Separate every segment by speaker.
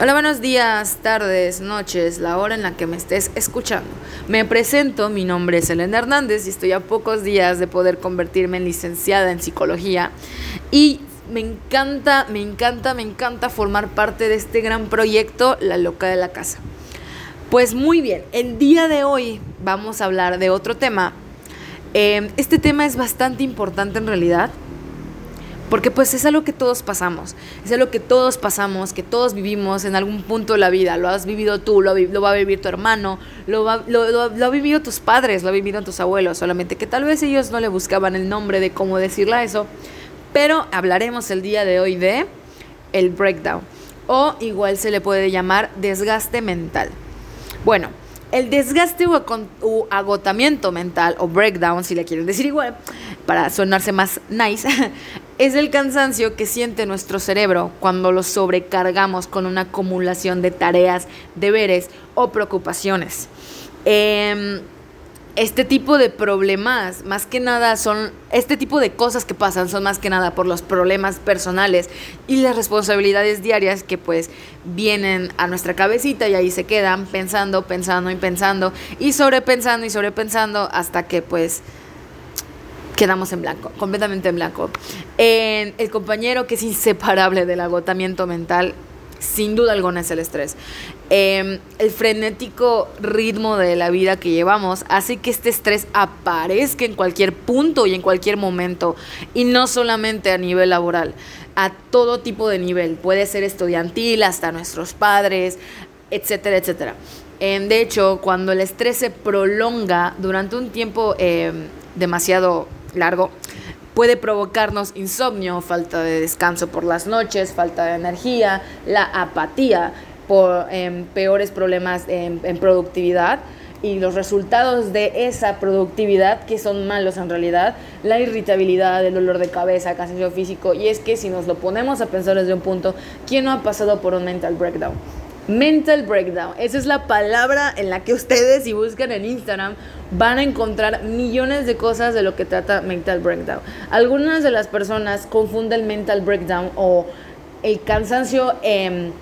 Speaker 1: Hola, buenos días, tardes, noches, la hora en la que me estés escuchando. Me presento, mi nombre es Elena Hernández y estoy a pocos días de poder convertirme en licenciada en psicología y me encanta, me encanta, me encanta formar parte de este gran proyecto, La Loca de la Casa. Pues muy bien, el día de hoy vamos a hablar de otro tema. Eh, este tema es bastante importante en realidad porque pues es algo que todos pasamos, es algo que todos pasamos, que todos vivimos en algún punto de la vida. Lo has vivido tú, lo, lo va a vivir tu hermano, lo, va, lo, lo, ha vivido tus padres, lo han vivido tus abuelos, solamente que tal vez ellos no le buscaban el nombre de cómo decirle a eso. Pero hablaremos el día de hoy de el breakdown o igual se le puede llamar desgaste mental. Bueno, el desgaste o agotamiento mental o breakdown, si le quieren decir igual, para sonarse más nice, es el cansancio que siente nuestro cerebro cuando lo sobrecargamos con una acumulación de tareas, deberes o preocupaciones. Eh, este tipo de problemas, más que nada son, este tipo de cosas que pasan son más que nada por los problemas personales y las responsabilidades diarias que pues vienen a nuestra cabecita y ahí se quedan pensando, pensando y pensando y sobrepensando y sobrepensando hasta que pues quedamos en blanco, completamente en blanco. el compañero que es inseparable del agotamiento mental sin duda alguna es el estrés. Em, el frenético ritmo de la vida que llevamos hace que este estrés aparezca en cualquier punto y en cualquier momento, y no solamente a nivel laboral, a todo tipo de nivel, puede ser estudiantil, hasta nuestros padres, etcétera, etcétera. Em, de hecho, cuando el estrés se prolonga durante un tiempo em, demasiado largo, puede provocarnos insomnio, falta de descanso por las noches, falta de energía, la apatía, por em, peores problemas en, productividad y los resultados de esa productividad que son malos en realidad, la irritabilidad, el dolor de cabeza, cansancio físico y es que si nos lo ponemos a pensar desde un punto, ¿quién no ha pasado por un mental breakdown? Mental breakdown. Esa es la palabra en la que ustedes, si buscan en Instagram, van a encontrar millones de cosas de lo que trata mental breakdown. Algunas de las personas confunden mental breakdown o el cansancio, el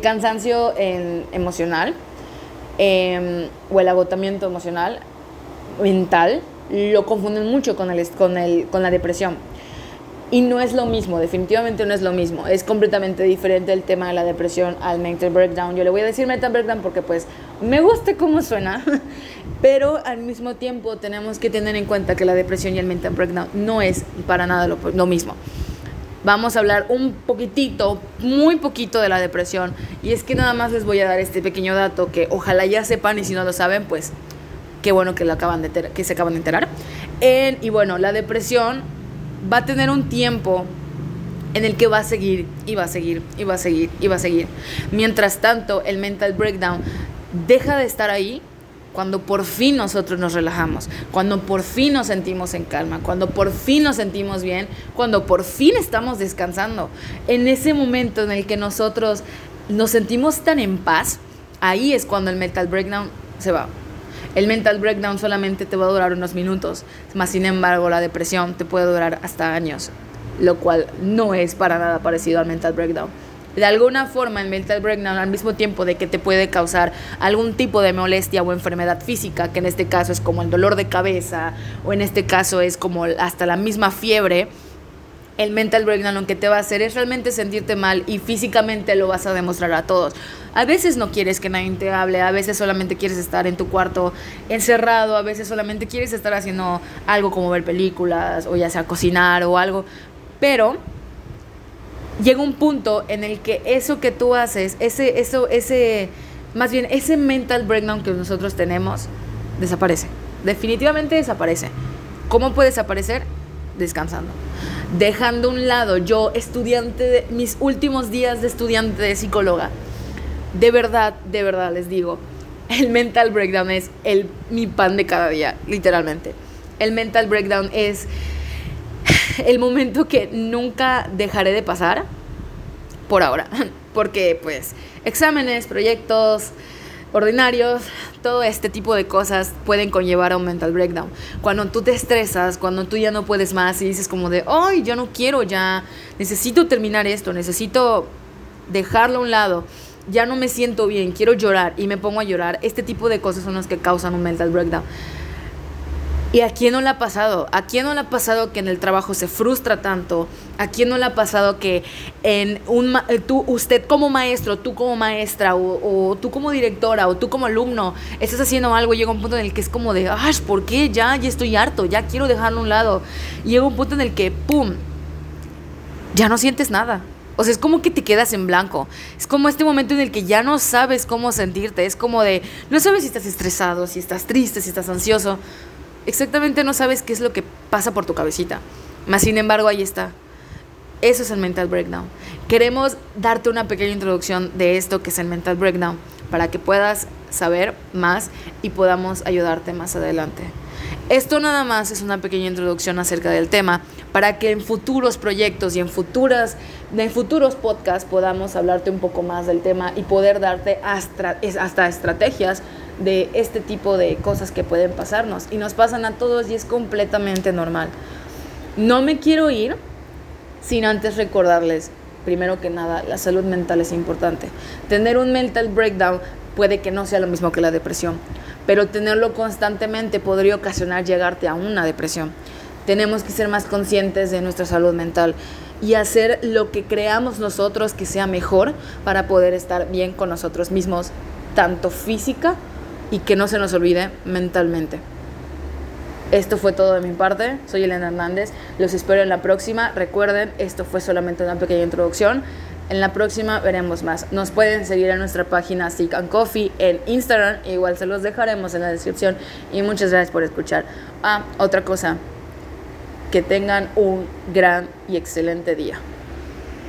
Speaker 1: cansancio emocional em, o el agotamiento emocional mental. Lo confunden mucho con, el, con, el, con la depresión. Y no es lo mismo, definitivamente no es lo mismo. Es completamente diferente el tema de la depresión al mental breakdown. Yo le voy a decir mental breakdown porque pues me gusta cómo suena, pero al mismo tiempo tenemos que tener en cuenta que la depresión y el mental breakdown no es para nada lo, lo mismo. Vamos a hablar un poquitito, muy poquito de la depresión. Y es que nada más les voy a dar este pequeño dato que ojalá ya sepan y si no lo saben, pues qué bueno que, lo acaban de que se acaban de enterar. En, y bueno, la depresión va a tener un tiempo en el que va a seguir y va a seguir y va a seguir y va a seguir. Mientras tanto, el mental breakdown deja de estar ahí cuando por fin nosotros nos relajamos, cuando por fin nos sentimos en calma, cuando por fin nos sentimos bien, cuando por fin estamos descansando. En ese momento en el que nosotros nos sentimos tan en paz, ahí es cuando el mental breakdown se va. El mental breakdown solamente te va a durar unos minutos, más sin embargo la depresión te puede durar hasta años, lo cual no es para nada parecido al mental breakdown. De alguna forma el mental breakdown al mismo tiempo de que te puede causar algún tipo de molestia o enfermedad física, que en este caso es como el dolor de cabeza o en este caso es como hasta la misma fiebre, el mental breakdown lo que te va a hacer es realmente sentirte mal y físicamente lo vas a demostrar a todos. A veces no quieres que nadie te hable, a veces solamente quieres estar en tu cuarto encerrado, a veces solamente quieres estar haciendo algo como ver películas o ya sea cocinar o algo, pero llega un punto en el que eso que tú haces, ese eso ese más bien ese mental breakdown que nosotros tenemos desaparece. Definitivamente desaparece. ¿Cómo puede desaparecer? Descansando dejando a un lado yo, estudiante, de, mis últimos días de estudiante de psicóloga, de verdad, de verdad les digo, el mental breakdown es el, mi pan de cada día, literalmente. El mental breakdown es el momento que nunca dejaré de pasar por ahora, porque pues exámenes, proyectos, ordinarios, todo este tipo de cosas pueden conllevar a un mental breakdown. Cuando tú te estresas, cuando tú ya no puedes más y dices como de, ay, yo no quiero ya, necesito terminar esto, necesito dejarlo a un lado. ya no me siento bien, quiero llorar y me pongo a llorar, este tipo de cosas son las que causan un mental breakdown. ¿Y a quién no le ha pasado? ¿A quién no le ha pasado que en el trabajo se frustra tanto? ¿A quién no le ha pasado que en un eh, tú, usted como maestro, tú como maestra, o, tú como directora, o tú como alumno, estás haciendo algo y llega un punto en el que es como de, ¡ay, ¿por qué? Ya, ya estoy harto, ya quiero dejarlo a un lado. Y llega un punto en el que, ¡pum! Ya no sientes nada. O sea, es como que te quedas en blanco. Es como este momento en el que ya no sabes cómo sentirte. Es como de, no sabes si estás estresado, si estás triste, si estás ansioso exactamente no sabes qué es lo que pasa por tu cabecita. Más sin embargo, ahí está. Eso es el mental breakdown. Queremos darte una pequeña introducción de esto que es el mental breakdown para que puedas saber más y podamos ayudarte más adelante. Esto nada más es una pequeña introducción acerca del tema para que en futuros proyectos y en futuras en futuros podcasts podamos hablarte un poco más del tema y poder darte hasta, hasta estrategias de este tipo de cosas que pueden pasarnos. Y nos pasan a todos y es completamente normal. No me quiero ir sin antes recordarles, primero que nada, la salud mental es importante. Tener un mental breakdown puede que no sea lo mismo que la depresión, pero tenerlo constantemente podría ocasionar llegarte a una depresión. Tenemos que ser más conscientes de nuestra salud mental y hacer lo que creamos nosotros que sea mejor para poder estar bien con nosotros mismos, tanto física y que no se nos olvide mentalmente. Esto fue todo de mi parte. Soy Elena Hernández. Los espero en la próxima. Recuerden, esto fue solamente una pequeña introducción. En la próxima veremos más. Nos pueden seguir en nuestra página Sick and Coffee en Instagram. Igual se los dejaremos en la descripción. Y muchas gracias por escuchar. Ah, otra cosa. Que tengan un gran y excelente día.